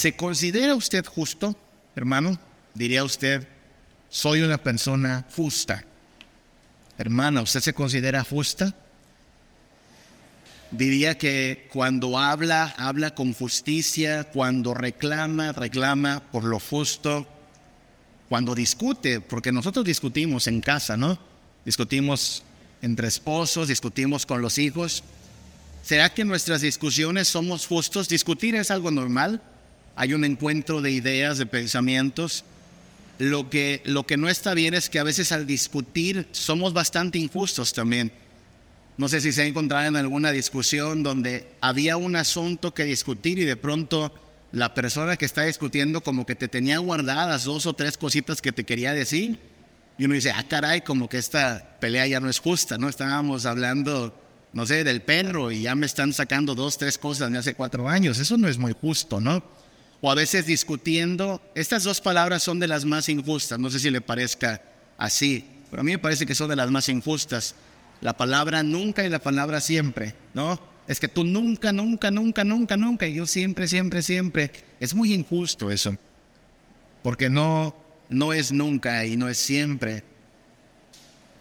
¿Se considera usted justo, hermano? Diría usted, soy una persona justa. Hermana, ¿usted se considera justa? Diría que cuando habla, habla con justicia, cuando reclama, reclama por lo justo, cuando discute, porque nosotros discutimos en casa, ¿no? Discutimos entre esposos, discutimos con los hijos. ¿Será que en nuestras discusiones somos justos? Discutir es algo normal. Hay un encuentro de ideas, de pensamientos. Lo que, lo que no está bien es que a veces al discutir somos bastante injustos también. No sé si se ha encontrado en alguna discusión donde había un asunto que discutir y de pronto la persona que está discutiendo como que te tenía guardadas dos o tres cositas que te quería decir. Y uno dice, ah, caray, como que esta pelea ya no es justa, ¿no? Estábamos hablando, no sé, del perro y ya me están sacando dos, tres cosas de hace cuatro años. Eso no es muy justo, ¿no? O a veces discutiendo, estas dos palabras son de las más injustas, no sé si le parezca así, pero a mí me parece que son de las más injustas la palabra nunca y la palabra siempre, ¿no? Es que tú nunca, nunca, nunca, nunca, nunca, y yo siempre, siempre, siempre. Es muy injusto eso, porque no, no es nunca y no es siempre.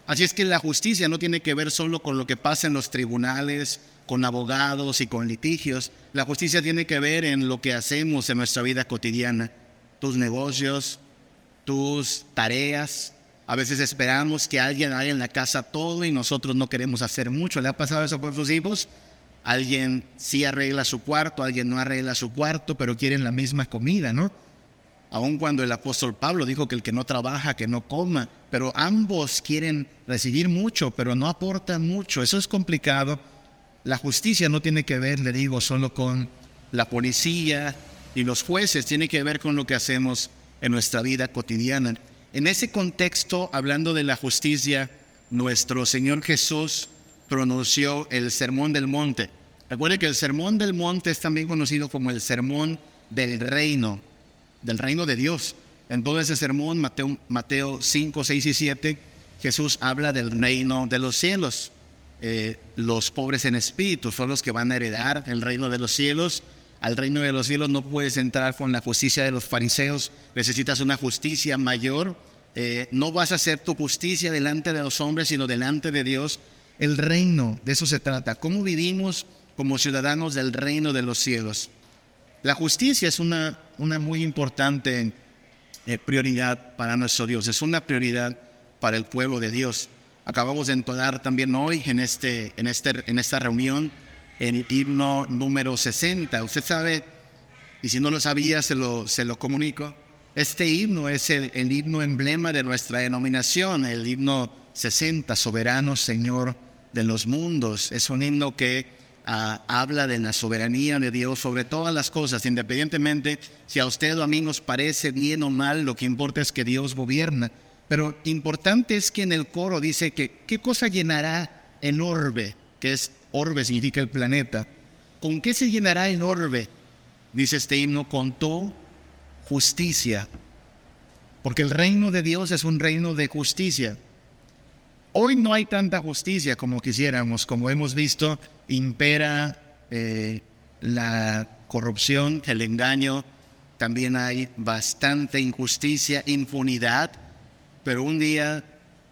Así es que la justicia no tiene que ver solo con lo que pasa en los tribunales, con abogados y con litigios. La justicia tiene que ver en lo que hacemos en nuestra vida cotidiana, tus negocios, tus tareas, a veces esperamos que alguien haga en la casa todo y nosotros no queremos hacer mucho. ¿Le ha pasado eso con sus hijos? Alguien sí arregla su cuarto, alguien no arregla su cuarto, pero quieren la misma comida, ¿no? Aun cuando el apóstol Pablo dijo que el que no trabaja, que no coma, pero ambos quieren recibir mucho, pero no aportan mucho. Eso es complicado. La justicia no tiene que ver, le digo, solo con la policía y los jueces, tiene que ver con lo que hacemos en nuestra vida cotidiana. En ese contexto, hablando de la justicia, nuestro Señor Jesús pronunció el Sermón del Monte. Recuerde que el Sermón del Monte es también conocido como el Sermón del Reino, del Reino de Dios. En todo ese sermón, Mateo, Mateo 5, 6 y 7, Jesús habla del reino de los cielos. Eh, los pobres en espíritu son los que van a heredar el reino de los cielos al reino de los cielos no puedes entrar con la justicia de los fariseos, necesitas una justicia mayor. Eh, no vas a hacer tu justicia delante de los hombres, sino delante de Dios. El reino, de eso se trata. ¿Cómo vivimos como ciudadanos del reino de los cielos? La justicia es una, una muy importante eh, prioridad para nuestro Dios, es una prioridad para el pueblo de Dios. Acabamos de entonar también hoy en, este, en, este, en esta reunión el himno número 60. Usted sabe, y si no lo sabía, se lo, se lo comunico. Este himno es el, himno emblema de nuestra denominación, el himno 60, Soberano Señor de los mundos. Es un himno que ah, habla de la soberanía de Dios sobre todas las cosas, independientemente si a usted o a mí nos parece bien o mal, lo que importa es que Dios gobierna. Pero importante es que en el coro dice que qué cosa llenará el orbe, que es Orbe significa el planeta. ¿Con qué se llenará el orbe? Dice este himno, con tu justicia. Porque el reino de Dios es un reino de justicia. Hoy no hay tanta justicia como quisiéramos, como hemos visto, impera eh, la corrupción, el engaño, también hay bastante injusticia, impunidad, pero un día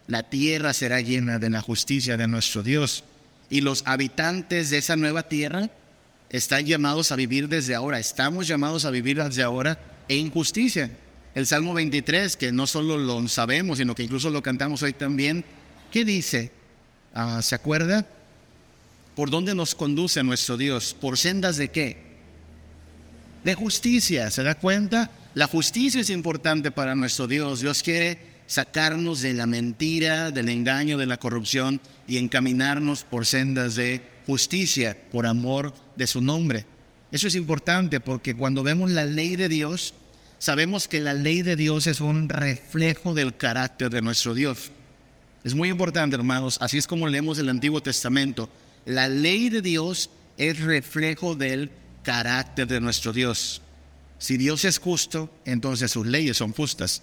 la tierra será llena de la justicia de nuestro Dios y los habitantes de esa nueva tierra están llamados a vivir desde ahora, estamos llamados a vivir desde ahora en justicia. El Salmo 23, que no solo lo sabemos, sino que incluso lo cantamos hoy también, ¿qué dice? Ah, ¿Se acuerda? ¿Por dónde nos conduce nuestro Dios? ¿Por sendas de qué? De justicia, ¿se da cuenta? La justicia es importante para nuestro Dios. Dios quiere sacarnos de la mentira, del engaño, de la corrupción y encaminarnos por sendas de justicia, por amor de su nombre. Eso es importante porque cuando vemos la ley de Dios, sabemos que la ley de Dios es un reflejo del carácter de nuestro Dios. Es muy importante, hermanos, así es como leemos el Antiguo Testamento. La ley de Dios es reflejo del carácter de nuestro Dios. Si Dios es justo, entonces sus leyes son justas.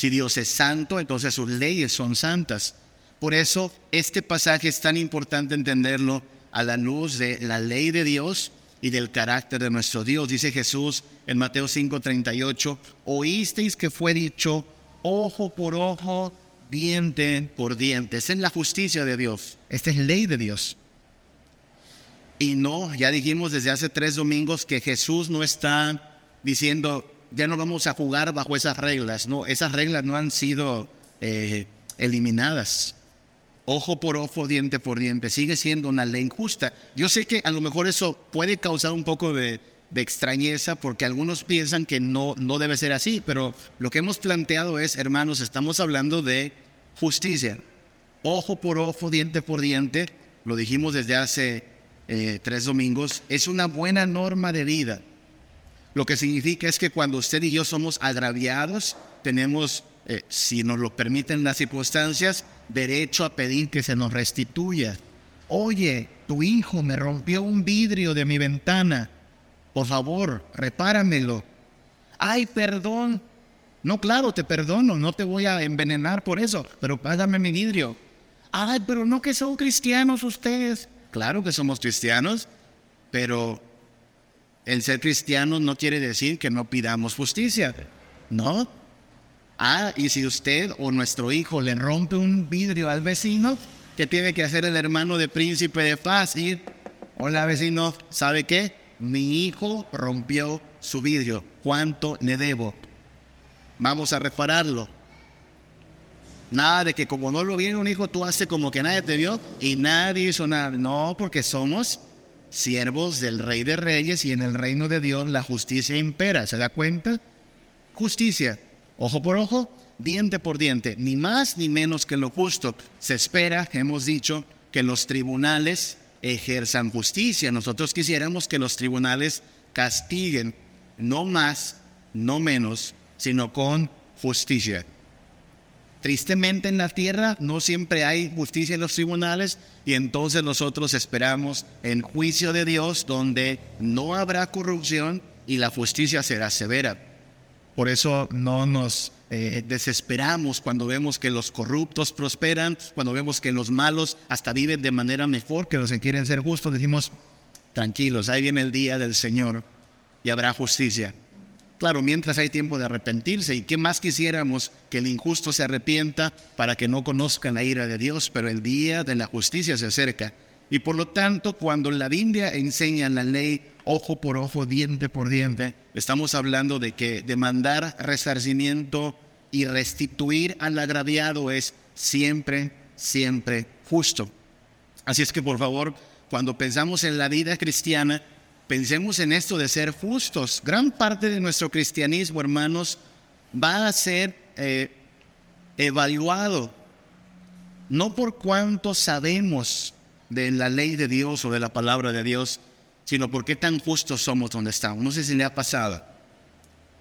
Si Dios es santo, entonces sus leyes son santas. Por eso este pasaje es tan importante entenderlo a la luz de la ley de Dios y del carácter de nuestro Dios. Dice Jesús en Mateo 5:38, oísteis que fue dicho ojo por ojo, diente por diente. Esa es la justicia de Dios. Esta es ley de Dios. Y no, ya dijimos desde hace tres domingos que Jesús no está diciendo, ya no vamos a jugar bajo esas reglas. No, esas reglas no han sido eh, eliminadas. Ojo por ojo, diente por diente. Sigue siendo una ley justa. Yo sé que a lo mejor eso puede causar un poco de, de extrañeza porque algunos piensan que no, no debe ser así, pero lo que hemos planteado es, hermanos, estamos hablando de justicia. Ojo por ojo, diente por diente, lo dijimos desde hace eh, tres domingos, es una buena norma de vida. Lo que significa es que cuando usted y yo somos agraviados, tenemos, eh, si nos lo permiten las circunstancias, derecho a pedir que se nos restituya. Oye, tu hijo me rompió un vidrio de mi ventana. Por favor, repáramelo. Ay, perdón. No, claro, te perdono, no te voy a envenenar por eso, pero págame mi vidrio. Ay, pero no que son cristianos ustedes. Claro que somos cristianos, pero el ser cristiano no quiere decir que no pidamos justicia, ¿no? Ah, y si usted o nuestro hijo le rompe un vidrio al vecino, ¿qué tiene que hacer el hermano de príncipe de paz? Ir, hola vecino, ¿sabe qué? Mi hijo rompió su vidrio, ¿cuánto le debo? Vamos a repararlo. Nada de que como no lo viene un hijo, tú haces como que nadie te vio y nadie hizo nada. No, porque somos siervos del Rey de Reyes y en el reino de Dios la justicia impera. ¿Se da cuenta? Justicia, ojo por ojo, diente por diente, ni más ni menos que lo justo. Se espera, hemos dicho, que los tribunales ejerzan justicia. Nosotros quisiéramos que los tribunales castiguen, no más, no menos, sino con justicia. Tristemente en la tierra no siempre hay justicia en los tribunales y entonces nosotros esperamos en juicio de Dios donde no habrá corrupción y la justicia será severa. Por eso no nos eh, desesperamos cuando vemos que los corruptos prosperan, cuando vemos que los malos hasta viven de manera mejor que los que quieren ser justos. Decimos, tranquilos, ahí viene el día del Señor y habrá justicia. Claro, mientras hay tiempo de arrepentirse, ¿y qué más quisiéramos que el injusto se arrepienta para que no conozcan la ira de Dios? Pero el día de la justicia se acerca. Y por lo tanto, cuando la Biblia enseña la ley ojo por ojo, diente por diente, estamos hablando de que demandar resarcimiento y restituir al agraviado es siempre, siempre justo. Así es que por favor, cuando pensamos en la vida cristiana, Pensemos en esto de ser justos. Gran parte de nuestro cristianismo, hermanos, va a ser eh, evaluado no por cuánto sabemos de la ley de Dios o de la palabra de Dios, sino por qué tan justos somos donde estamos. No sé si le ha pasado.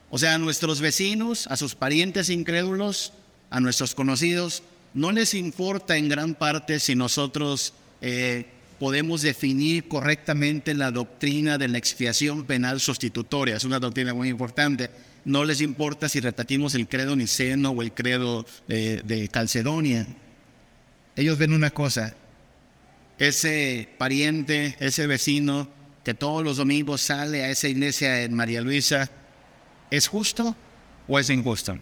O sea, a nuestros vecinos, a sus parientes incrédulos, a nuestros conocidos, no les importa en gran parte si nosotros eh, podemos definir correctamente la doctrina de la expiación penal sustitutoria. Es una doctrina muy importante. No les importa si repetimos el credo niceno o el credo de, de Calcedonia. Ellos ven una cosa, ese pariente, ese vecino que todos los domingos sale a esa iglesia en María Luisa, ¿es justo o es injusto?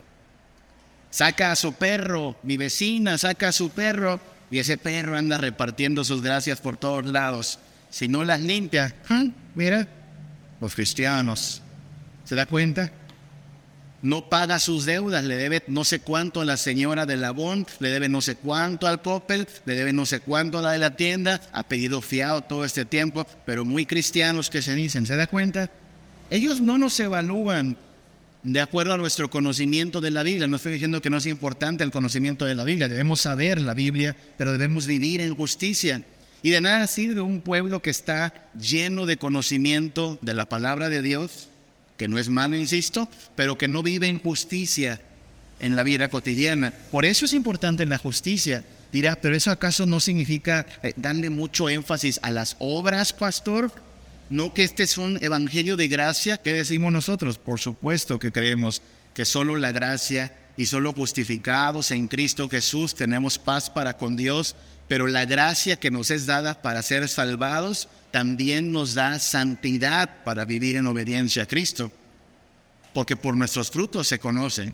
Saca a su perro, mi vecina saca a su perro y ese perro anda repartiendo sus gracias por todos lados. Si no las limpia, ¿eh? mira, los cristianos, ¿se da cuenta? No paga sus deudas, le debe no sé cuánto a la señora de la Bond, le debe no sé cuánto al Popel, le debe no sé cuánto a la de la tienda, ha pedido fiado todo este tiempo, pero muy cristianos que se dicen, ¿se da cuenta? Ellos no nos evalúan de acuerdo a nuestro conocimiento de la Biblia. No estoy diciendo que no es importante el conocimiento de la Biblia, debemos saber la Biblia, pero debemos vivir en justicia. Y de nada sirve un pueblo que está lleno de conocimiento de la palabra de Dios, que no es malo, insisto, pero que no vive en justicia en la vida cotidiana. Por eso es importante la justicia. Dirá, pero eso acaso no significa eh, darle mucho énfasis a las obras, pastor? No que este es un evangelio de gracia, ¿qué decimos nosotros? Por supuesto que creemos que solo la gracia y solo justificados en Cristo Jesús tenemos paz para con Dios, pero la gracia que nos es dada para ser salvados también nos da santidad para vivir en obediencia a Cristo. Porque por nuestros frutos se conoce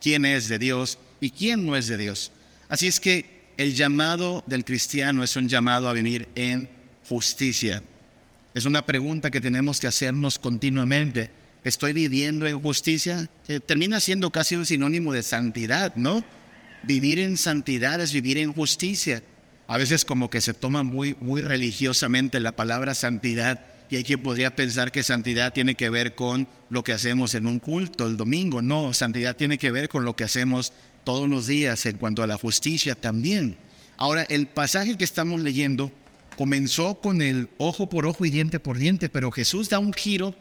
quién es de Dios y quién no es de Dios. Así es que el llamado del cristiano es un llamado a vivir en justicia. Es una pregunta que tenemos que hacernos continuamente. ¿Estoy viviendo en justicia? termina siendo casi un sinónimo de santidad, ¿no? Vivir en santidad es vivir en justicia. A veces como que se toma muy, muy religiosamente la palabra santidad y hay quien podría pensar que santidad tiene que ver con lo que hacemos en un culto el domingo. No, santidad tiene que ver con lo que hacemos todos los días en cuanto a la justicia también. Ahora, el pasaje que estamos leyendo comenzó con el ojo por ojo y diente por diente, pero Jesús da un giro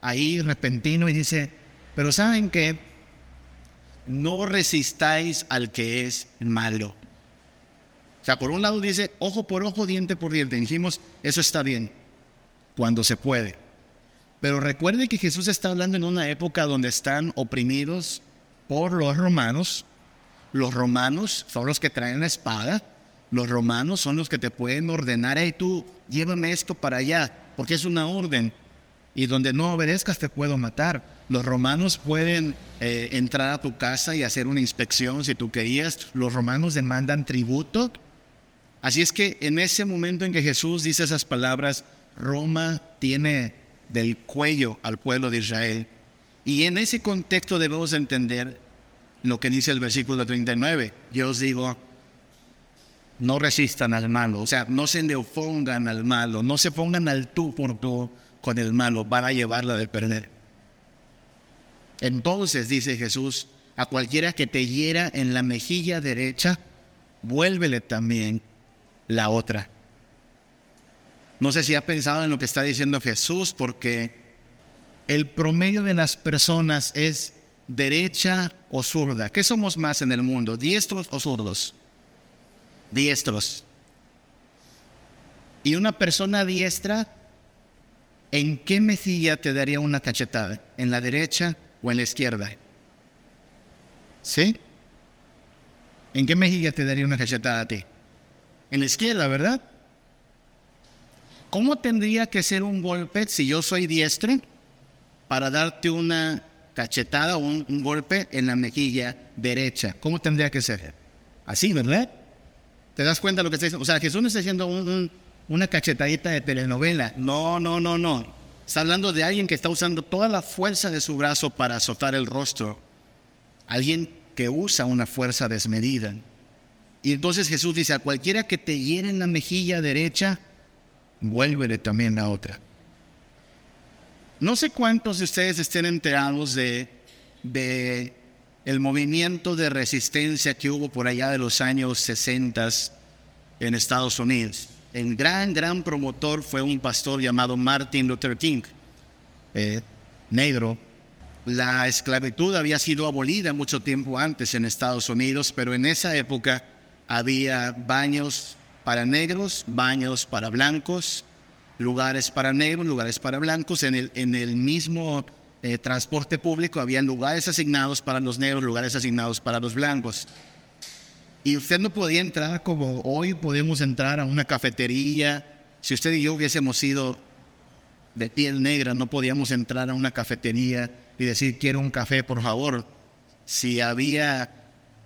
ahí repentino y dice, pero ¿saben qué? No resistáis al que es malo. O sea, por un lado dice ojo por ojo, diente por diente. Dijimos, eso está bien, cuando se puede. Pero recuerde que Jesús está hablando en una época donde están oprimidos por los romanos. Los romanos son los que traen la espada. Los romanos son los que te pueden ordenar, hey tú, llévame esto para allá, porque es una orden. Y donde no obedezcas te puedo matar. Los romanos pueden eh, entrar a tu casa y hacer una inspección si tú querías. Los romanos demandan tributo. Así es que en ese momento en que Jesús dice esas palabras, Roma tiene del cuello al pueblo de Israel. Y en ese contexto debemos entender lo que dice el versículo 39. Yo os digo, no resistan al malo, o sea, no se neopongan al malo, no se pongan al tú por tú con el malo, van a llevarla de perder. Entonces, dice Jesús, a cualquiera que te hiera en la mejilla derecha, vuélvele también la otra. No sé si ha pensado en lo que está diciendo Jesús, porque el promedio de las personas es derecha o zurda. ¿Qué somos más en el mundo, diestros o zurdos? Diestros. Y una persona diestra, ¿en qué mejilla te daría una cachetada? ¿En la derecha o en la izquierda? ¿Sí? ¿En qué mejilla te daría una cachetada a ti? En la izquierda, ¿verdad? ¿Cómo tendría que ser un golpe si yo soy diestro para darte una cachetada o un, un golpe en la mejilla derecha? ¿Cómo tendría que ser? Así, ¿verdad? ¿Te das cuenta de lo que está diciendo? O sea, Jesús no está haciendo una cachetadita de telenovela. No, no, no, no. Está hablando de alguien que está usando toda la fuerza de su brazo para azotar el rostro. Alguien que usa una fuerza desmedida. Y entonces Jesús dice, a cualquiera que te hiere en la mejilla derecha, vuélvele también la otra. No sé cuántos de ustedes estén enterados de, de el movimiento de resistencia que hubo por allá de los años 60 en Estados Unidos. El gran, gran promotor fue un pastor llamado Martin Luther King, eh, negro. La esclavitud había sido abolida mucho tiempo antes en Estados Unidos, pero en esa época había baños para negros, baños para blancos, lugares para negros, lugares para blancos en el, en el mismo eh, transporte público, había lugares asignados para los negros, lugares asignados para los blancos. Y usted no podía entrar como hoy podemos entrar a una cafetería. Si usted y yo hubiésemos sido de piel negra, no podíamos entrar a una cafetería y decir quiero un café, por favor. Si había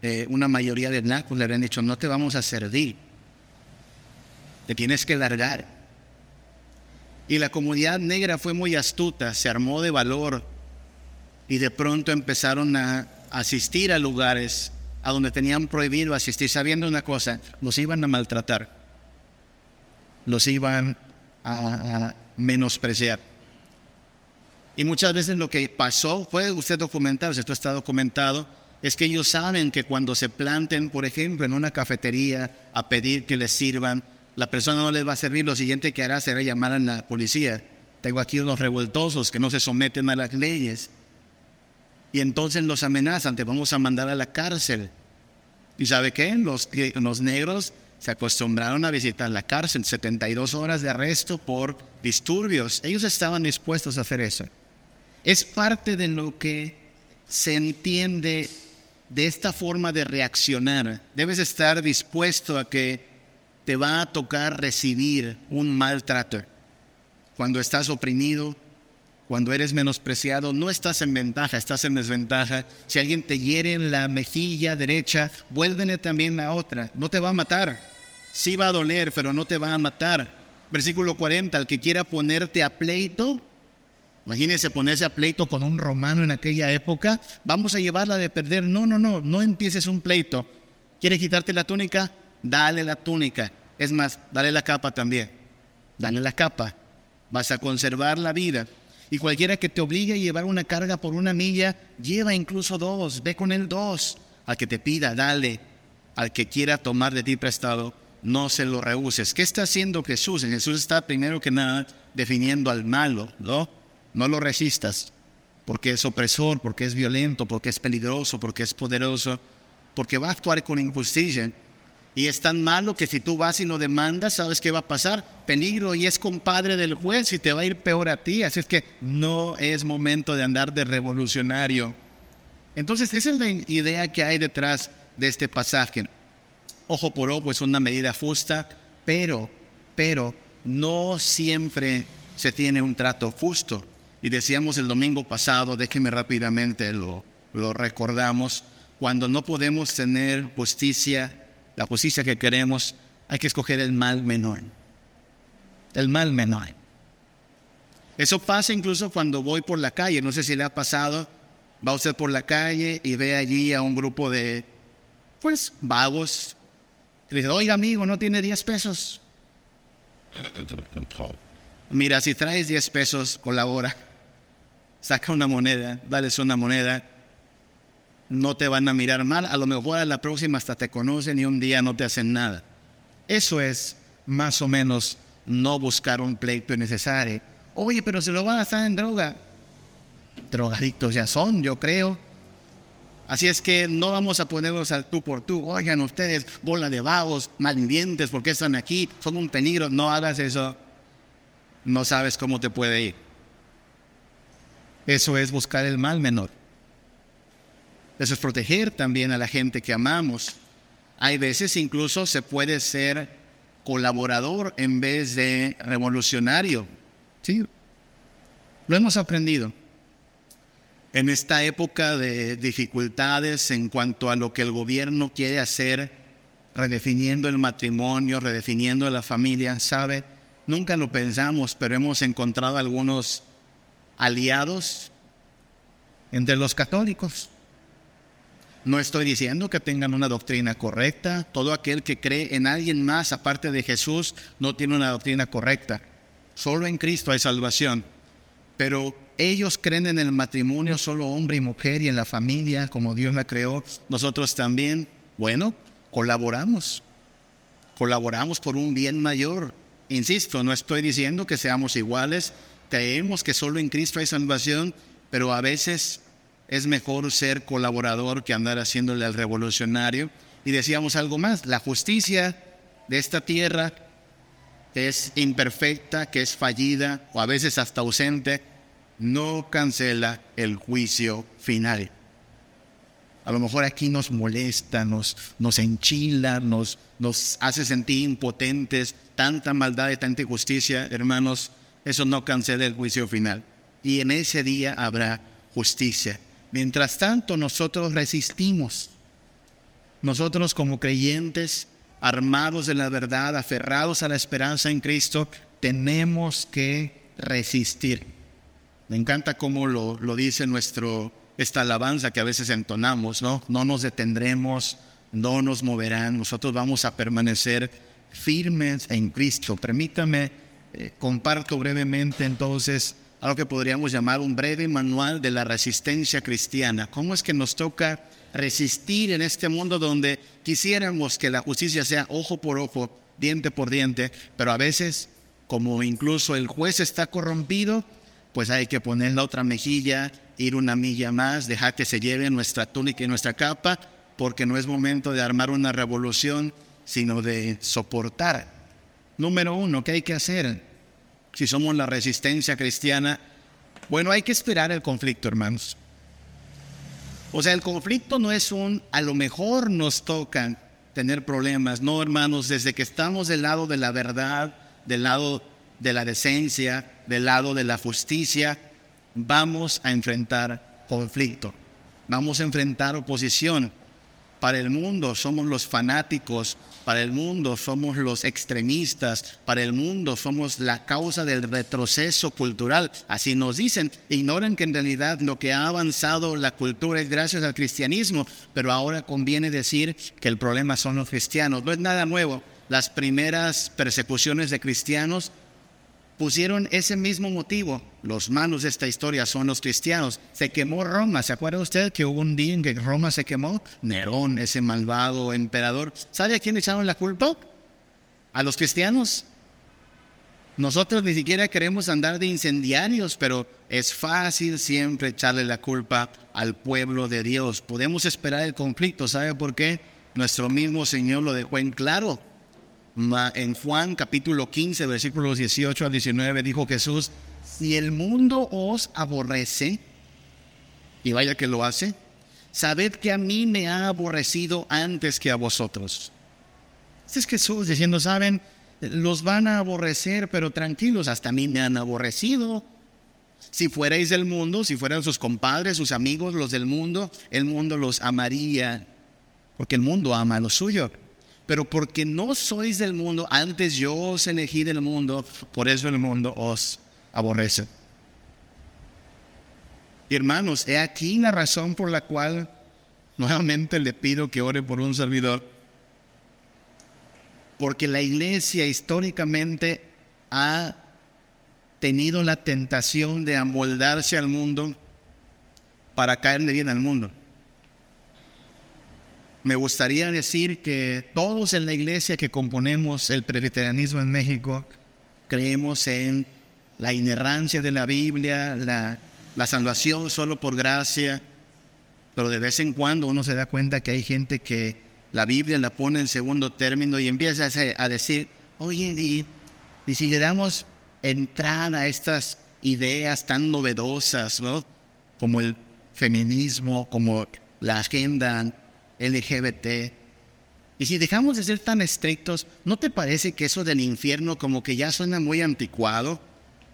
eh, una mayoría de blancos, le habrían dicho no te vamos a servir, te tienes que largar. Y la comunidad negra fue muy astuta, se armó de valor y de pronto empezaron a asistir a lugares a donde tenían prohibido asistir, sabiendo una cosa, los iban a maltratar, los iban a, menospreciar. Y muchas veces lo que pasó, puede usted documentar, esto está documentado, es que ellos saben que cuando se planten, por ejemplo, en una cafetería a pedir que les sirvan, la persona no les va a servir, lo siguiente que hará será llamar a la policía. Tengo aquí unos revoltosos que no se someten a las leyes. Y entonces los amenazan, te vamos a mandar a la cárcel. ¿Y sabe qué? Los, los negros se acostumbraron a visitar la cárcel, 72 horas de arresto por disturbios. Ellos estaban dispuestos a hacer eso. Es parte de lo que se entiende de esta forma de reaccionar. Debes estar dispuesto a que te va a tocar recibir un maltrato. cuando estás oprimido, cuando eres menospreciado, no estás en ventaja, estás en desventaja. Si alguien te hiere en la mejilla derecha, vuélvele también la otra. No te va a matar. Sí va a doler, pero no te va a matar. Versículo 40, el que quiera ponerte a pleito, imagínese ponerse a pleito con un romano en aquella época, vamos a llevarla de perder. No, no, no, no empieces un pleito. ¿Quiere quitarte la túnica? Dale la túnica. Es más, dale la capa también. Dale la capa. Vas a conservar la vida. Y cualquiera que te obligue a llevar una carga por una milla, lleva incluso dos, ve con él dos. Al que te pida, dale. Al que quiera tomar de ti prestado, no se lo rehuses. ¿Qué está haciendo Jesús? Jesús está primero que nada definiendo al malo, ¿no? No lo resistas, porque es opresor, porque es violento, porque es peligroso, porque es poderoso, porque va a actuar con injusticia. Y es tan malo que si tú vas y lo demandas, ¿sabes qué va a pasar? Peligro y es compadre del juez y te va a ir peor a ti. Así es que no es momento de andar de revolucionario. Entonces, esa es la idea que hay detrás de este pasaje. Ojo por ojo es una medida justa, pero, pero no siempre se tiene un trato justo. Y decíamos el domingo pasado, déjeme rápidamente lo, lo recordamos, cuando no podemos tener justicia la justicia que queremos, hay que escoger el mal menor. El mal menor. Eso pasa incluso cuando voy por la calle. No sé si le ha pasado. Va usted por la calle y ve allí a un grupo de, pues, vagos. Y dice, oiga amigo, ¿no tiene 10 pesos? Mira, si traes 10 pesos, colabora. Saca una moneda, dales una moneda no te van a mirar mal, a lo mejor a la próxima hasta te conocen y un día no te hacen nada. Eso es más o menos no buscar un pleito innecesario. Oye, pero se lo van a estar en droga. Drogadictos ya son, yo creo. Así es que no vamos a ponernos al tú por tú. Oigan ustedes, bola de vagos, malvivientes, ¿por qué están aquí? Son un peligro. No hagas eso. No sabes cómo te puede ir. Eso es buscar el mal menor. Eso es proteger también a la gente que amamos. Hay veces incluso se puede ser colaborador en vez de revolucionario. Sí, lo hemos aprendido. En esta época de dificultades en cuanto a lo que el gobierno quiere hacer, redefiniendo el matrimonio, redefiniendo la familia, ¿sabe? Nunca lo pensamos, pero hemos encontrado algunos aliados entre los católicos. No estoy diciendo que tengan una doctrina correcta. Todo aquel que cree en alguien más aparte de Jesús no tiene una doctrina correcta. Solo en Cristo hay salvación. Pero ellos creen en el matrimonio solo hombre y mujer y en la familia como Dios la creó. Nosotros también, bueno, colaboramos. Colaboramos por un bien mayor. Insisto, no estoy diciendo que seamos iguales. Creemos que solo en Cristo hay salvación, pero a veces es mejor ser colaborador que andar haciéndole al revolucionario. Y decíamos algo más, la justicia de esta tierra es imperfecta, que es fallida o a veces hasta ausente, no cancela el juicio final. A lo mejor aquí nos molesta, nos, nos enchila, nos, nos hace sentir impotentes, tanta maldad y tanta injusticia, hermanos, eso no cancela el juicio final. Y en ese día habrá justicia. Mientras tanto, nosotros resistimos. Nosotros como creyentes, armados de la verdad, aferrados a la esperanza en Cristo, tenemos que resistir. Me encanta cómo lo, lo dice nuestro, esta alabanza que a veces entonamos, ¿no? No nos detendremos, no nos moverán, nosotros vamos a permanecer firmes en Cristo. Permítame, eh, comparto brevemente entonces algo que podríamos llamar un breve manual de la resistencia cristiana. ¿Cómo es que nos toca resistir en este mundo donde quisiéramos que la justicia sea ojo por ojo, diente por diente, pero a veces, como incluso el juez está corrompido, pues hay que poner la otra mejilla, ir una milla más, dejar que se lleve nuestra túnica y nuestra capa, porque no es momento de armar una revolución, sino de soportar. Número uno, ¿qué hay que hacer? Si somos la resistencia cristiana, bueno, hay que esperar el conflicto, hermanos. O sea, el conflicto no es un, a lo mejor nos tocan tener problemas, no, hermanos, desde que estamos del lado de la verdad, del lado de la decencia, del lado de la justicia, vamos a enfrentar conflicto, vamos a enfrentar oposición. Para el mundo somos los fanáticos, para el mundo somos los extremistas, para el mundo somos la causa del retroceso cultural. Así nos dicen, ignoran que en realidad lo que ha avanzado la cultura es gracias al cristianismo, pero ahora conviene decir que el problema son los cristianos. No es nada nuevo. Las primeras persecuciones de cristianos pusieron ese mismo motivo. Los malos de esta historia son los cristianos. Se quemó Roma. ¿Se acuerda usted que hubo un día en que Roma se quemó? Nerón, ese malvado emperador. ¿Sabe a quién echaron la culpa? A los cristianos. Nosotros ni siquiera queremos andar de incendiarios, pero es fácil siempre echarle la culpa al pueblo de Dios. Podemos esperar el conflicto. ¿Sabe por qué? Nuestro mismo Señor lo dejó en claro. En Juan capítulo 15, versículos 18 a 19, dijo Jesús, si el mundo os aborrece, y vaya que lo hace, sabed que a mí me ha aborrecido antes que a vosotros. Este es Jesús diciendo, saben, los van a aborrecer, pero tranquilos, hasta a mí me han aborrecido. Si fuerais del mundo, si fueran sus compadres, sus amigos, los del mundo, el mundo los amaría, porque el mundo ama a lo suyo pero porque no sois del mundo, antes yo os elegí del mundo, por eso el mundo os aborrece. hermanos, he aquí la razón por la cual nuevamente le pido que ore por un servidor. Porque la iglesia históricamente ha tenido la tentación de amoldarse al mundo para caerle bien al mundo. Me gustaría decir que todos en la iglesia que componemos el presbiterianismo en México creemos en la inerrancia de la Biblia, la, salvación solo por gracia, pero de vez en cuando uno se da cuenta que hay gente que la Biblia la pone en segundo término y empieza a decir, oye, y, y si le entrada a estas ideas tan novedosas, ¿no? Como el feminismo, como la agenda LGBT. Y si dejamos de ser tan estrictos, ¿no te parece que eso del infierno como que ya suena muy anticuado?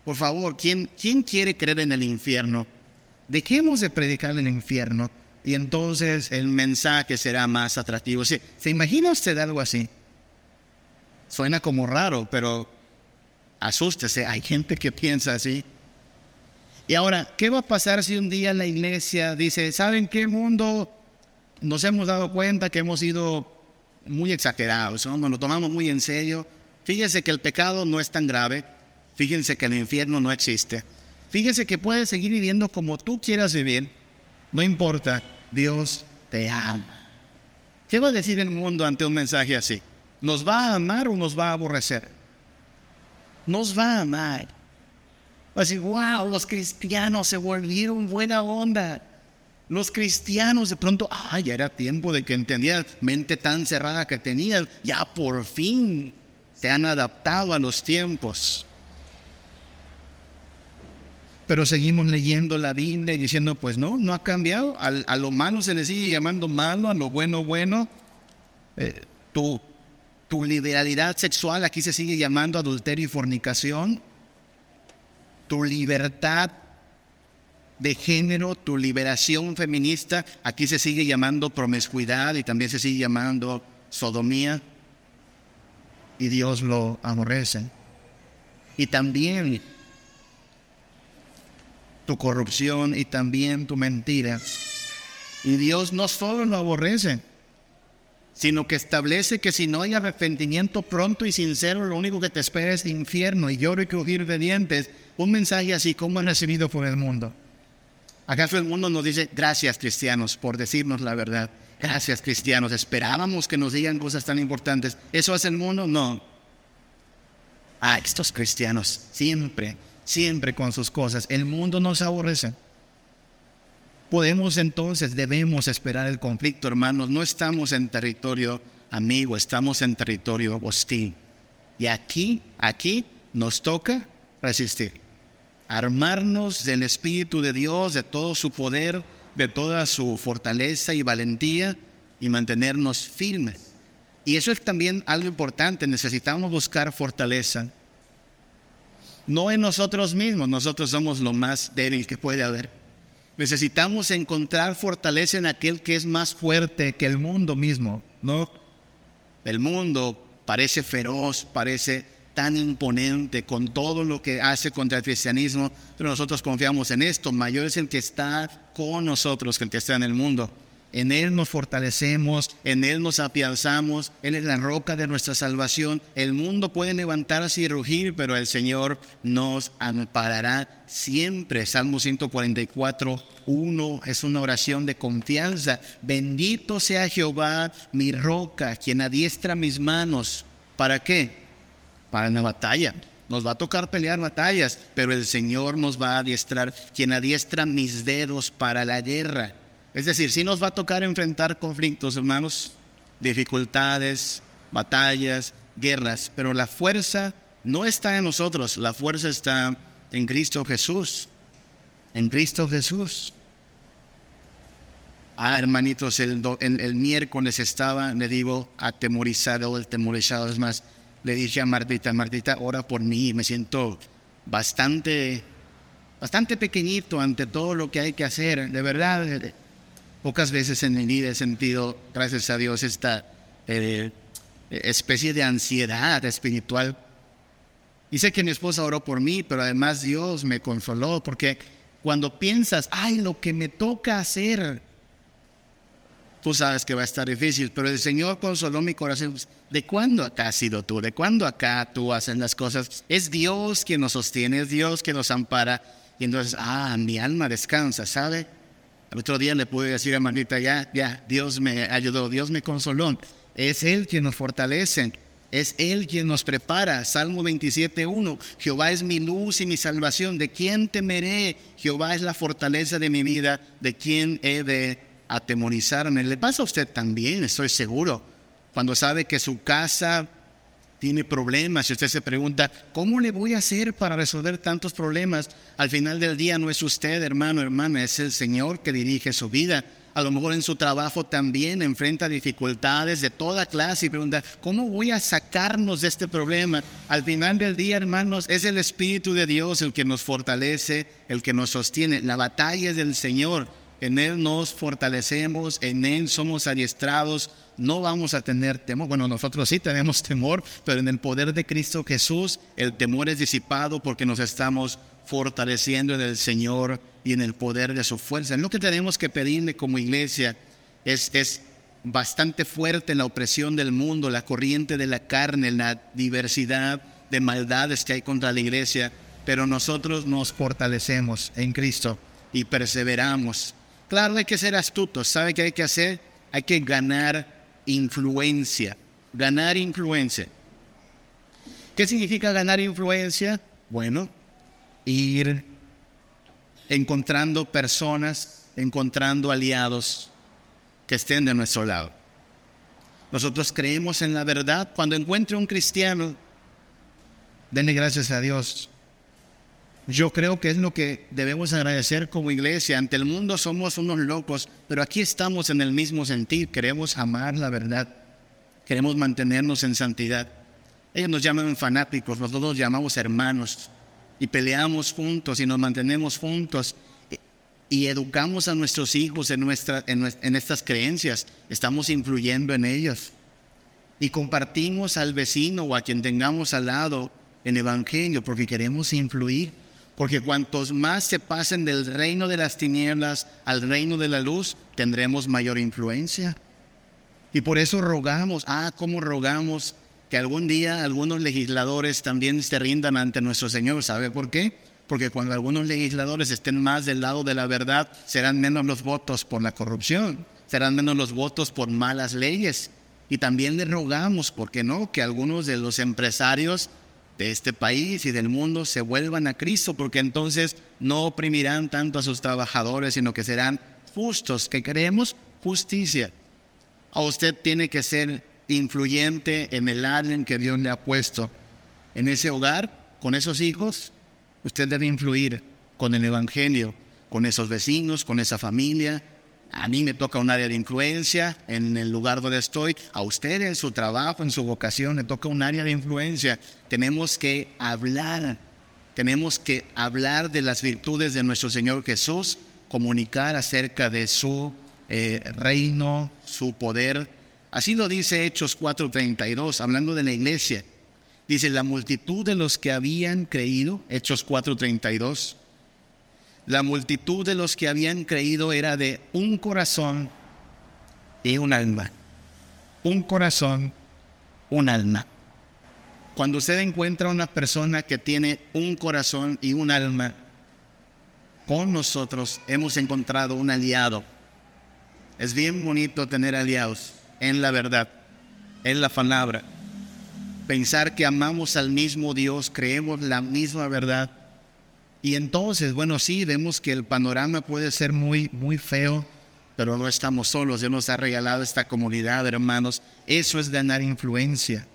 Por favor, ¿quién, quién quiere creer en el infierno? Dejemos de predicar el infierno y entonces el mensaje será más atractivo. ¿Se, ¿Se imagina usted algo así? Suena como raro, pero asústese, hay gente que piensa así. Y ahora, ¿qué va a pasar si un día la iglesia dice, ¿saben qué mundo? Nos hemos dado cuenta que hemos sido muy exagerados, nos lo tomamos muy en serio. Fíjense que el pecado no es tan grave, fíjense que el infierno no existe. Fíjense que puedes seguir viviendo como tú quieras vivir, no importa, Dios te ama. ¿Qué va a decir el mundo ante un mensaje así? ¿Nos va a amar o nos va a aborrecer? Nos va a amar. Va a decir, wow, los cristianos se volvieron buena onda. Los cristianos de pronto, ah, ya era tiempo de que entendían, mente tan cerrada que tenían, ya por fin se han adaptado a los tiempos. Pero seguimos leyendo la Biblia y diciendo, pues no, no ha cambiado. A, lo malo se le sigue llamando malo, a lo bueno, bueno. Eh, tu, tu liberalidad sexual aquí se sigue llamando adulterio y fornicación. Tu libertad de género, tu liberación feminista, aquí se sigue llamando promiscuidad y también se sigue llamando sodomía. Y Dios lo aborrece. Y también tu corrupción y también tu mentira. Y Dios no solo lo aborrece, sino que establece que si no hay arrepentimiento pronto y sincero, lo único que te espera es infierno y lloro y crujir de dientes. Un mensaje así como han recibido por el mundo. ¿Acaso el mundo nos dice, gracias cristianos por decirnos la verdad? Gracias cristianos, esperábamos que nos digan cosas tan importantes. ¿Eso hace el mundo? No. Ah, estos cristianos siempre, siempre con sus cosas. El mundo nos aborrece. Podemos entonces, debemos esperar el conflicto, hermanos. No estamos en territorio amigo, estamos en territorio hostil. Y aquí, aquí nos toca resistir armarnos del Espíritu de Dios, de todo su poder, de toda su fortaleza y valentía y mantenernos firmes. Y eso es también algo importante, necesitamos buscar fortaleza. no en nosotros mismos, nosotros somos lo más débil que puede haber. Necesitamos encontrar fortaleza en aquel que es más fuerte que el mundo mismo, ¿no? El mundo parece feroz, parece tan imponente con todo lo que hace contra el cristianismo, pero nosotros confiamos en esto. Mayor es el que está con nosotros que el que está en el mundo. En Él nos fortalecemos, en Él nos apianzamos, Él es la roca de nuestra salvación. El mundo puede levantarse y rugir, pero el Señor nos amparará siempre. Salmo 144, 1 es una oración de confianza. Bendito sea Jehová, mi roca, quien adiestra mis manos. ¿Para qué? Para la batalla. Nos va a tocar pelear batallas, pero el Señor nos va a adiestrar, quien adiestra mis dedos para la guerra. Es decir, sí nos va a tocar enfrentar conflictos, hermanos, dificultades, batallas, guerras, pero la fuerza no está en nosotros, la fuerza está en Cristo Jesús. En Cristo Jesús. Ah, hermanitos, el, el, miércoles estaba, le digo, atemorizado, el temorizado, es más, le dije a Martita, Martita, ora por mí, me siento bastante, bastante pequeñito ante todo lo que hay que hacer, de verdad, Pocas veces en mi vida he sentido, gracias a Dios, esta eh, especie de ansiedad espiritual. Y sé que mi esposa oró por mí, pero además Dios me consoló, porque cuando piensas, ay, lo que me toca hacer, tú sabes que va a estar difícil, pero el Señor consoló mi corazón. ¿De cuándo acá has sido tú? ¿De cuándo acá tú haces las cosas? Es Dios quien nos sostiene, es Dios quien nos ampara. Y entonces, ah, mi alma descansa, ¿sabe? El otro día le pude decir a Marita, ya, ya, Dios me ayudó, Dios me consoló. Es Él quien nos fortalece, es Él quien nos prepara. Salmo 27.1, Jehová es mi luz y mi salvación, ¿de quién temeré? Jehová es la fortaleza de mi vida, ¿de quién he de atemorizarme? Le pasa a usted también, estoy seguro, cuando sabe que su casa tiene problemas y usted se pregunta, ¿cómo le voy a hacer para resolver tantos problemas? Al final del día no es usted, hermano, hermana, es el Señor que dirige su vida. A lo mejor en su trabajo también enfrenta dificultades de toda clase y pregunta, ¿cómo voy a sacarnos de este problema? Al final del día, hermanos, es el Espíritu de Dios el que nos fortalece, el que nos sostiene. La batalla es del Señor. En Él nos fortalecemos, en Él somos adiestrados no vamos a tener temor. Bueno, nosotros sí tenemos temor, pero en el poder de Cristo Jesús el temor es disipado porque nos estamos fortaleciendo en el Señor y en el poder de su fuerza. Lo que tenemos que pedirle como iglesia es, es bastante fuerte en la opresión del mundo, la corriente de la carne, la diversidad de maldades que hay contra la iglesia, pero nosotros nos fortalecemos en Cristo y perseveramos. Claro, hay que ser astutos. ¿Sabe qué hay que hacer? Hay que ganar influencia, ganar influencia. ¿Qué significa ganar influencia? Bueno, ir encontrando personas, encontrando aliados que estén de nuestro lado. Nosotros creemos en la verdad. Cuando encuentre un cristiano, denle gracias a Dios. Yo creo que es lo que debemos agradecer como iglesia. Ante el mundo somos unos locos, pero aquí estamos en el mismo sentir. Queremos amar la verdad. Queremos mantenernos en santidad. Ellos nos llaman fanáticos, nosotros nos llamamos hermanos. Y peleamos juntos y nos mantenemos juntos. Y educamos a nuestros hijos en, nuestra, en estas creencias. Estamos influyendo en ellos. Y compartimos al vecino o a quien tengamos al lado en evangelio porque queremos influir porque cuantos más se pasen del reino de las tinieblas al reino de la luz, tendremos mayor influencia. Y por eso rogamos, ah, ¿cómo rogamos que algún día algunos legisladores también se rindan ante nuestro Señor? ¿Sabe por qué? Porque cuando algunos legisladores estén más del lado de la verdad, serán menos los votos por la corrupción, serán menos los votos por malas leyes. Y también le rogamos, ¿por qué no?, que algunos de los empresarios de este país y del mundo se vuelvan a Cristo, porque entonces no oprimirán tanto a sus trabajadores, sino que serán justos, que queremos justicia. A usted tiene que ser influyente en el área en que Dios le ha puesto. En ese hogar, con esos hijos, usted debe influir con el Evangelio, con esos vecinos, con esa familia, a mí me toca un área de influencia en el lugar donde estoy. A usted en su trabajo, en su vocación, le toca un área de influencia. Tenemos que hablar Tenemos que hablar de las virtudes de nuestro Señor Jesús, comunicar acerca de su eh, reino, su poder. Así lo dice Hechos 4:32, hablando de la iglesia. Dice, la multitud de los que habían creído, Hechos 4:32, la multitud de los que habían creído era de un corazón y un alma. Un corazón, un alma. Cuando usted encuentra una persona que tiene un corazón y un alma, con nosotros hemos encontrado un aliado. Es bien bonito tener aliados en la verdad, en la palabra. Pensar que amamos al mismo Dios, creemos la misma verdad. Y entonces, bueno, sí, vemos que el panorama puede ser muy, muy feo, pero no estamos solos. Dios nos ha regalado esta comunidad, hermanos. Eso es ganar influencia.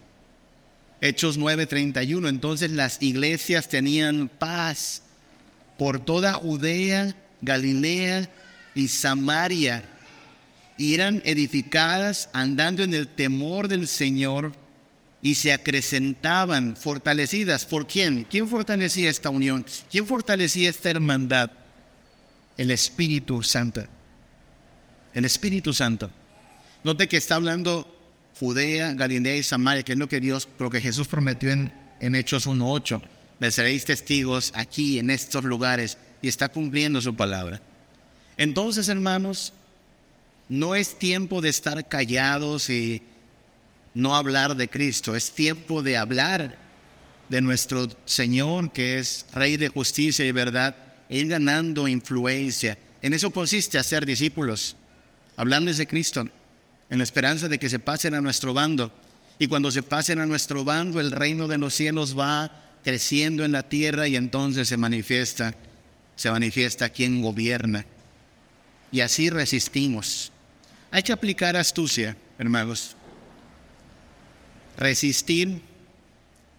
Hechos 9:31. Entonces las iglesias tenían paz por toda Judea, Galilea y Samaria y eran edificadas andando en el temor del Señor y se acrecentaban fortalecidas. ¿Por quién? ¿Quién fortalecía esta unión? ¿Quién fortalecía esta hermandad? El Espíritu Santo. El Espíritu Santo. Note que está hablando Judea, Galilea y Samaria, que es lo que Dios, lo que Jesús prometió en, en Hechos 1.8. Me seréis testigos aquí, en estos lugares, y está cumpliendo su palabra. Entonces, hermanos, no es tiempo de estar callados y no hablar de Cristo, es tiempo de hablar de nuestro Señor, que es Rey de justicia y verdad, ir ganando influencia. En eso consiste hacer discípulos, hablarles de Cristo, en la esperanza de que se pasen a nuestro bando. Y cuando se pasen a nuestro bando, el reino de los cielos va creciendo en la tierra y entonces se manifiesta, se manifiesta quien gobierna. Y así resistimos. Hay que aplicar astucia, hermanos. Resistir,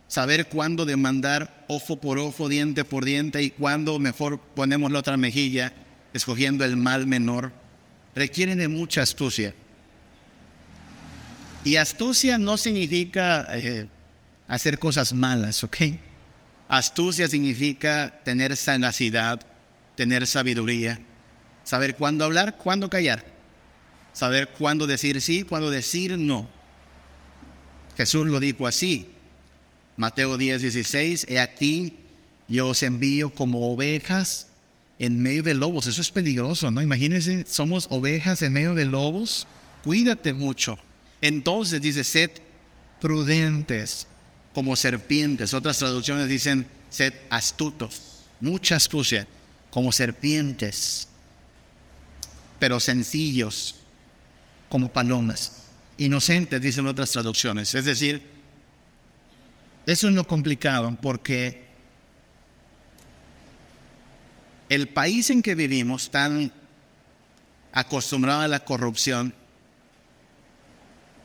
saber cuándo demandar ojo por ojo, diente por diente y cuándo mejor ponemos la otra mejilla, escogiendo el mal menor, requiere de mucha astucia. Y astucia no significa eh, hacer cosas malas, ¿ok? Astucia significa tener sanacidad, tener sabiduría, saber cuándo hablar, cuándo callar saber cuándo decir sí, cuándo decir no. Jesús lo dijo así. Mateo 10, 16, he aquí, yo os envío como ovejas en medio de lobos. Eso es peligroso, ¿no? Imagínense, somos ovejas en medio de lobos. Cuídate mucho. Entonces dice, sed prudentes como serpientes. Otras traducciones dicen, sed astutos. Mucha astucia, como serpientes, pero sencillos como palomas. Inocentes, dicen otras traducciones. Es decir, eso es lo complicado porque el país en que vivimos, tan acostumbrado a la corrupción,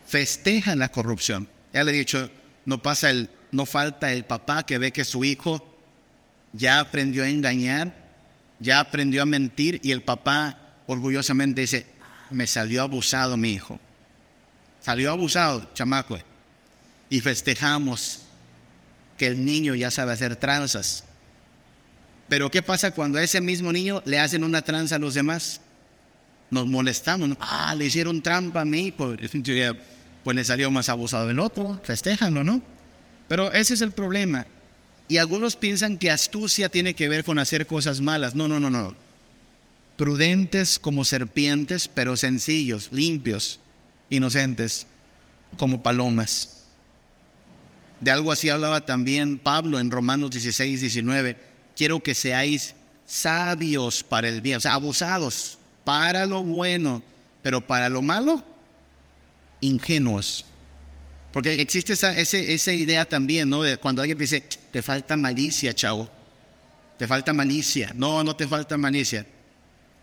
festeja la corrupción. Ya le he dicho, no pasa el, no falta el papá que ve que su hijo ya aprendió a engañar, ya aprendió a mentir y el papá orgullosamente dice, me salió abusado mi hijo. Salió abusado, chamaco. Y festejamos que el niño ya sabe hacer tranzas. Pero ¿qué pasa cuando a ese mismo niño le hacen una tranza a los demás? Nos molestamos. Ah, le hicieron trampa a mí. Pues, pues le salió más abusado el otro. Festéjanlo, ¿no? Pero ese es el problema. Y algunos piensan que astucia tiene que ver con hacer cosas malas. No, no, no, no prudentes como serpientes, pero sencillos, limpios, inocentes, como palomas. De algo así hablaba también Pablo en Romanos 16, 19. Quiero que seáis sabios para el bien, o sea, abusados para lo bueno, pero para lo malo, ingenuos. Porque existe esa, esa idea también, ¿no? De cuando alguien dice, te falta malicia, chavo. Te falta malicia. No, no te falta malicia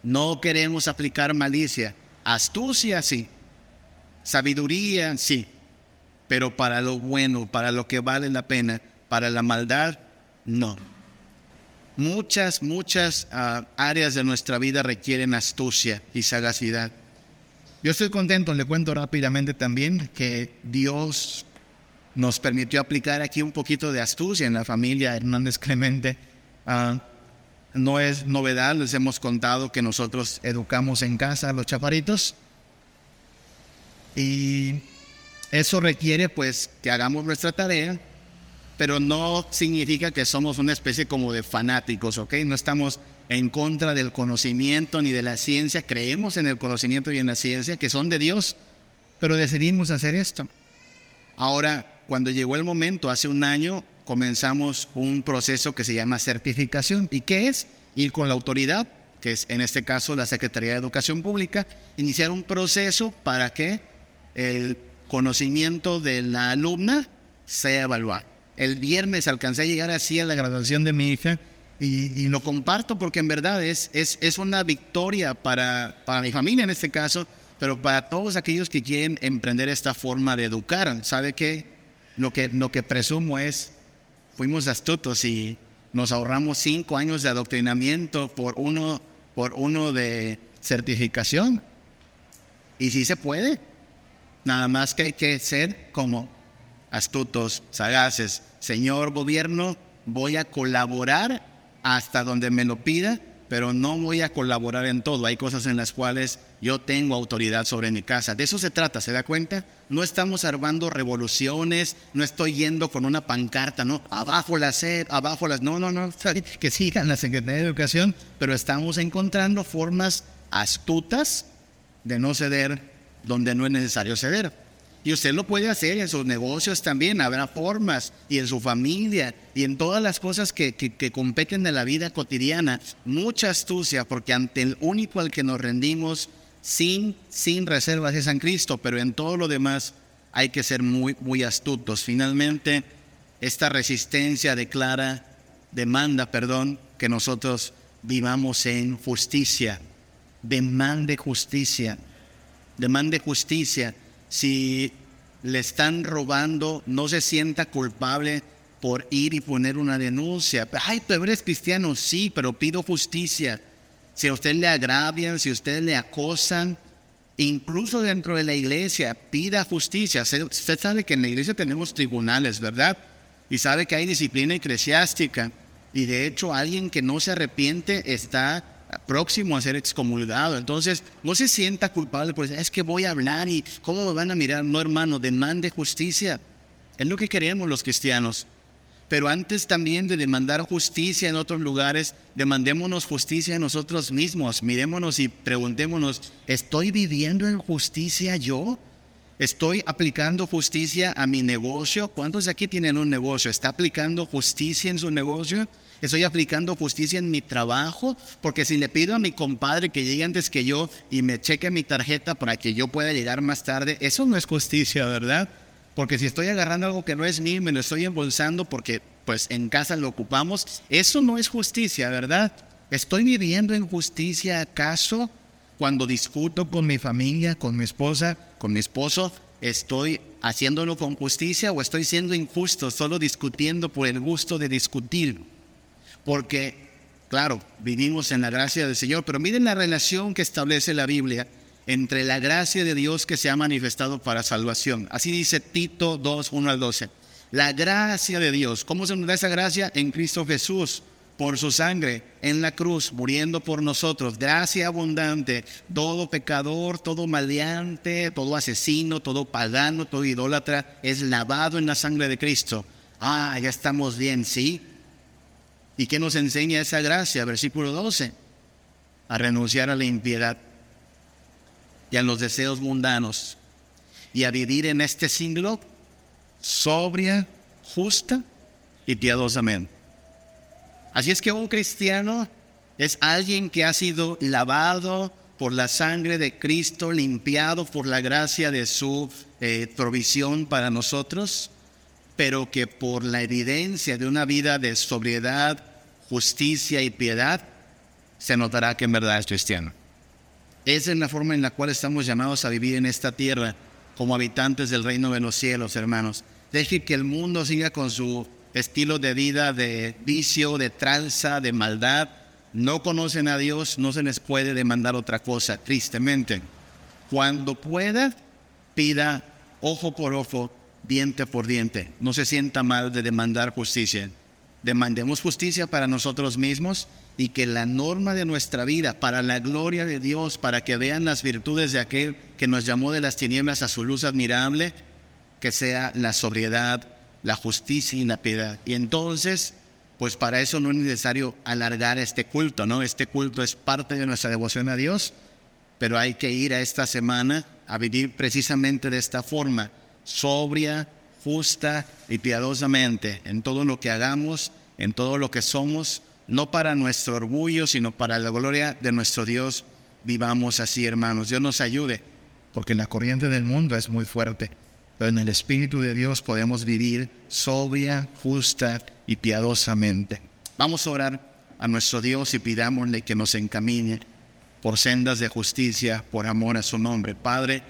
no queremos aplicar malicia. Astucia sí. Sabiduría sí. Pero para lo bueno, para lo que vale la pena, para la maldad, no. Muchas, muchas ah, áreas de nuestra vida requieren astucia y sagacidad. Yo estoy contento, le cuento rápidamente también que Dios nos permitió aplicar aquí un poquito de astucia en la familia Hernández Clemente. Ah, no es novedad, les hemos contado que nosotros educamos en casa a los chaparitos. Y eso requiere pues que hagamos nuestra tarea, pero no significa que somos una especie como de fanáticos, ¿ok? No estamos en contra del conocimiento ni de la ciencia, creemos en el conocimiento y en la ciencia que son de Dios, pero decidimos hacer esto. Ahora, cuando llegó el momento, hace un año, comenzamos un proceso que se llama certificación. ¿Y qué es? Ir con la autoridad, que es en este caso la Secretaría de Educación Pública, iniciar un proceso para que el conocimiento de la alumna sea evaluado. El viernes alcancé a llegar así a la graduación de mi hija y, lo comparto porque en verdad es, es, es una victoria para, para mi familia en este caso, pero para todos aquellos que quieren emprender esta forma de educar. ¿Sabe qué? Lo que, lo que presumo es, fuimos astutos y nos ahorramos cinco años de adoctrinamiento por uno, por uno de certificación. Y sí se puede. Nada más que hay que ser como astutos, sagaces. Señor gobierno, voy a colaborar hasta donde me lo pida, pero no voy a colaborar en todo. Hay cosas en las cuales yo tengo autoridad sobre mi casa. De eso se trata, ¿se da cuenta? No estamos armando revoluciones, no estoy yendo con una pancarta, ¿no? Abajo la sed, abajo las... No, no, no, que sigan la Secretaría de Educación, pero estamos encontrando formas astutas de no ceder donde no es necesario ceder. Y usted lo puede hacer en sus negocios también, habrá formas, y en su familia, y en todas las cosas que, que, competen de la vida cotidiana. Mucha astucia, porque ante el único al que nos rendimos sin, sin reservas es San Cristo, pero en todo lo demás hay que ser muy, muy astutos. Finalmente, esta resistencia declara, demanda, perdón, que nosotros vivamos en justicia. Demande justicia. Demande justicia si le están robando, no se sienta culpable por ir y poner una denuncia. Ay, tú eres cristiano, sí, pero pido justicia. Si a usted le agravian, si a usted le acosan, incluso dentro de la iglesia, pida justicia. Usted sabe que en la iglesia tenemos tribunales, ¿verdad? Y sabe que hay disciplina eclesiástica. Y de hecho, alguien que no se arrepiente está próximo a ser excomulgado. Entonces, no se sienta culpable por es que voy a hablar y cómo me van a mirar. No, hermano, demande justicia. Es lo que queremos los cristianos. Pero antes también de demandar justicia en otros lugares, demandémonos justicia a nosotros mismos. Mirémonos y preguntémonos, ¿estoy viviendo en justicia yo? ¿Estoy aplicando justicia a mi negocio? ¿Cuántos de aquí tienen un negocio? ¿Está aplicando justicia en su negocio? Estoy aplicando justicia en mi trabajo, porque si le pido a mi compadre que llegue antes que yo y me cheque mi tarjeta para que yo pueda llegar más tarde, eso no es justicia, ¿verdad? Porque si estoy agarrando algo que no es mío me lo estoy embolsando porque pues en casa lo ocupamos, eso no es justicia, ¿verdad? ¿Estoy viviendo en justicia acaso cuando discuto con mi familia, con mi esposa, con mi esposo? ¿Estoy haciéndolo con justicia o estoy siendo injusto, solo discutiendo por el gusto de discutir? Porque, claro, vivimos en la gracia del Señor, pero miren la relación que establece la Biblia entre la gracia de Dios que se ha manifestado para salvación. Así dice Tito 2, 1 al 12. La gracia de Dios. ¿Cómo se nos da esa gracia? En Cristo Jesús, por su sangre, en la cruz, muriendo por nosotros. Gracia abundante. Todo pecador, todo maleante, todo asesino, todo pagano, todo idólatra es lavado en la sangre de Cristo. Ah, ya estamos bien, sí. ¿Y qué nos enseña esa gracia? Versículo 12. A renunciar a la impiedad y a los deseos mundanos y a vivir en este siglo sobria, justa y piadosamente. Así es que un cristiano es alguien que ha sido lavado por la sangre de Cristo, limpiado por la gracia de su eh, provisión para nosotros pero que por la evidencia de una vida de sobriedad, justicia y piedad, se notará que en verdad es cristiano. Esa es la forma en la cual estamos llamados a vivir en esta tierra como habitantes del reino de los cielos, hermanos. Deje que el mundo siga con su estilo de vida de vicio, de tranza, de maldad. No conocen a Dios, no se les puede demandar otra cosa, tristemente. Cuando pueda, pida ojo por ojo, diente por diente. No se sienta mal de demandar justicia. Demandemos justicia para nosotros mismos y que la norma de nuestra vida, para la gloria de Dios, para que vean las virtudes de aquel que nos llamó de las tinieblas a su luz admirable, que sea la sobriedad, la justicia y la piedad. Y entonces, pues para eso no es necesario alargar este culto, ¿no? Este culto es parte de nuestra devoción a Dios, pero hay que ir a esta semana a vivir precisamente de esta forma, sobria, justa y piadosamente en todo lo que hagamos, en todo lo que somos, no para nuestro orgullo, sino para la gloria de nuestro Dios. Vivamos así, hermanos. Dios nos ayude, porque la corriente del mundo es muy fuerte, pero en el Espíritu de Dios podemos vivir sobria, justa y piadosamente. Vamos a orar a nuestro Dios y pidámosle que nos encamine por sendas de justicia, por amor a su nombre. Padre,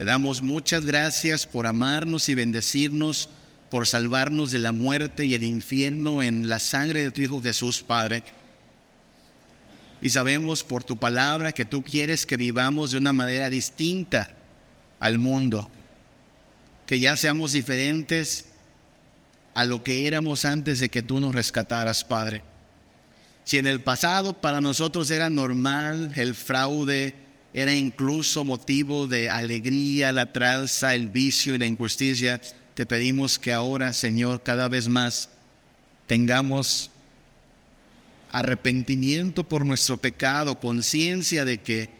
te damos muchas gracias por amarnos y bendecirnos, por salvarnos de la muerte y el infierno en la sangre de tu Hijo Jesús, Padre. Y sabemos por tu palabra que tú quieres que vivamos de una manera distinta al mundo, que ya seamos diferentes a lo que éramos antes de que tú nos rescataras, Padre. Si en el pasado para nosotros era normal el fraude, era incluso motivo de alegría, la tranza, el vicio y la injusticia, te pedimos que ahora, Señor, cada vez más tengamos arrepentimiento por nuestro pecado, conciencia de que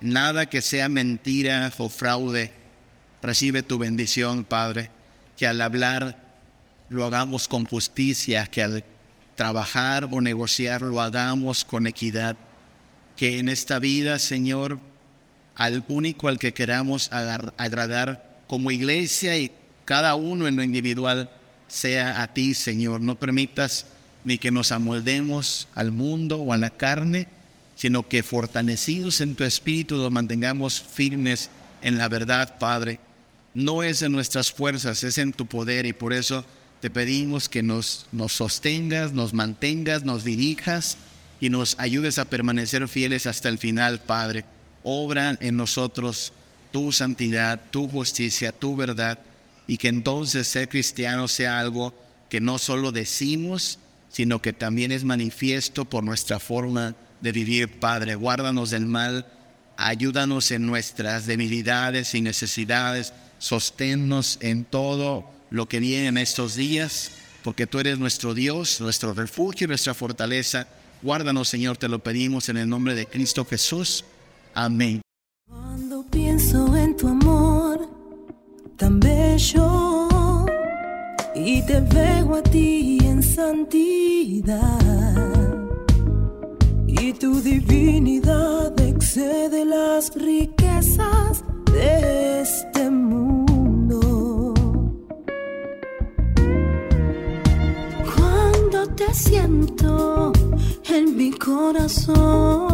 nada que sea mentira o fraude recibe tu bendición, Padre, que al hablar lo hagamos con justicia, que al trabajar o negociar lo hagamos con equidad. Que en esta vida, Señor, al único al que queramos agradar como iglesia y cada uno en lo individual sea a ti, Señor. No permitas ni que nos amoldemos al mundo o a la carne, sino que fortalecidos en tu espíritu nos mantengamos firmes en la verdad, Padre. No es en nuestras fuerzas, es en tu poder y por eso te pedimos que nos, nos sostengas, nos mantengas, nos dirijas y nos ayudes a permanecer fieles hasta el final, Padre. Obra en nosotros tu santidad, tu justicia, tu verdad, y que entonces ser cristiano sea algo que no solo decimos, sino que también es manifiesto por nuestra forma de vivir, Padre. Guárdanos del mal, ayúdanos en nuestras debilidades y necesidades, sosténnos en todo lo que viene en estos días, porque tú eres nuestro Dios, nuestro refugio y nuestra fortaleza. Guárdanos, Señor, te lo pedimos en el nombre de Cristo Jesús. Amén. Cuando pienso en tu amor tan bello y te veo a ti en santidad y tu divinidad excede las riquezas de este mundo. te siento en mi corazón